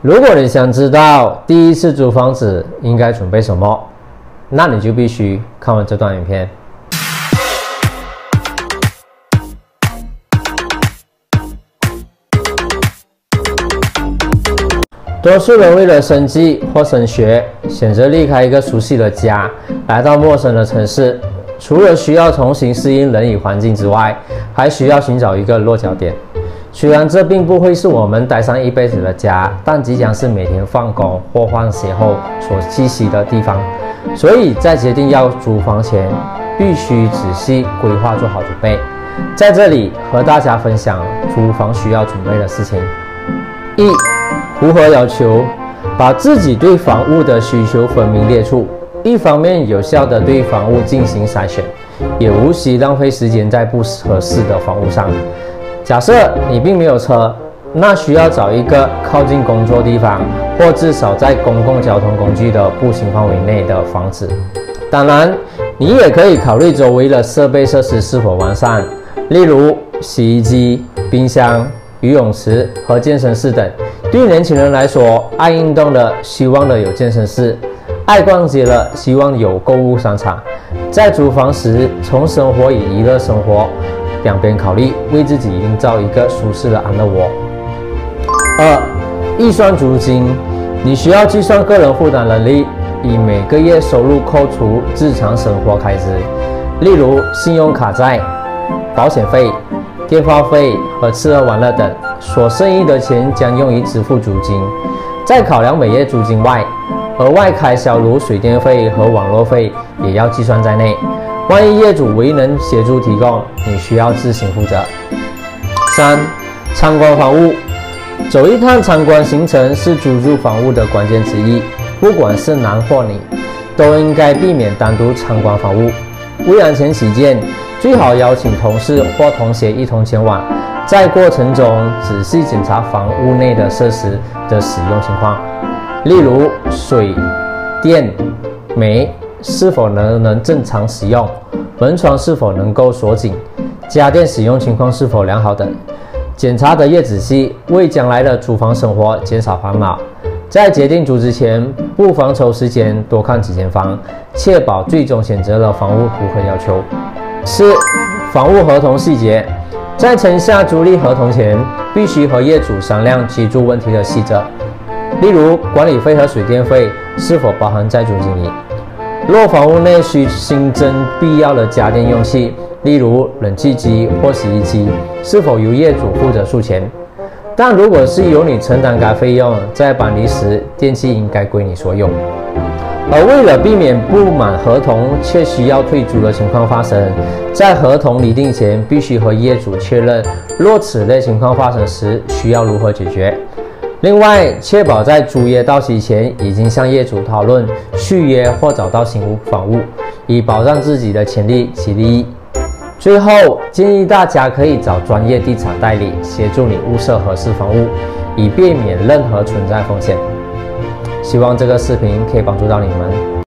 如果你想知道第一次租房子应该准备什么，那你就必须看完这段影片。多数人为了生计或升学，选择离开一个熟悉的家，来到陌生的城市。除了需要重新适应人与环境之外，还需要寻找一个落脚点。虽然这并不会是我们待上一辈子的家，但即将是每天放工或放学后所栖息的地方。所以在决定要租房前，必须仔细规划，做好准备。在这里和大家分享租房需要准备的事情：一、符合要求，把自己对房屋的需求分明列出，一方面有效地对房屋进行筛选，也无需浪费时间在不合适的房屋上。假设你并没有车，那需要找一个靠近工作地方，或至少在公共交通工具的步行范围内的房子。当然，你也可以考虑周围的设备设施是否完善，例如洗衣机、冰箱、游泳池和健身室等。对年轻人来说，爱运动的希望的有健身室，爱逛街的希望有购物商场。在租房时，从生活与娱乐生活。两边考虑，为自己营造一个舒适的安乐窝。二、预算租金，你需要计算个人负担能力，以每个月收入扣除日常生活开支，例如信用卡债、保险费、电话费和吃喝玩乐等。所剩余的钱将用于支付租金。在考量每月租金外，额外开销如水电费和网络费也要计算在内。万一业主未能协助提供，你需要自行负责。三、参观房屋，走一趟参观行程是租住房屋的关键之一。不管是男或女，都应该避免单独参观房屋。为安全起见，最好邀请同事或同学一同前往，在过程中仔细检查房屋内的设施的使用情况，例如水电煤。是否能能正常使用？门窗是否能够锁紧？家电使用情况是否良好等，检查得越仔细，为将来的租房生活减少烦恼。在决定租之前，不妨抽时间多看几间房，确保最终选择的房屋符合要求。四、房屋合同细节，在签下租赁合同前，必须和业主商量居住问题的细则，例如管理费和水电费是否包含在租金里。若房屋内需新增必要的家电用器，例如冷气机或洗衣机，是否由业主负责出钱？但如果是由你承担该费用，在搬离时电器应该归你所有。而为了避免不满合同却需要退租的情况发生，在合同拟定前必须和业主确认，若此类情况发生时需要如何解决。另外，确保在租约到期前已经向业主讨论续约或找到新屋房屋，以保障自己的权利及利益。最后，建议大家可以找专业地产代理协助你物色合适房屋，以避免任何存在风险。希望这个视频可以帮助到你们。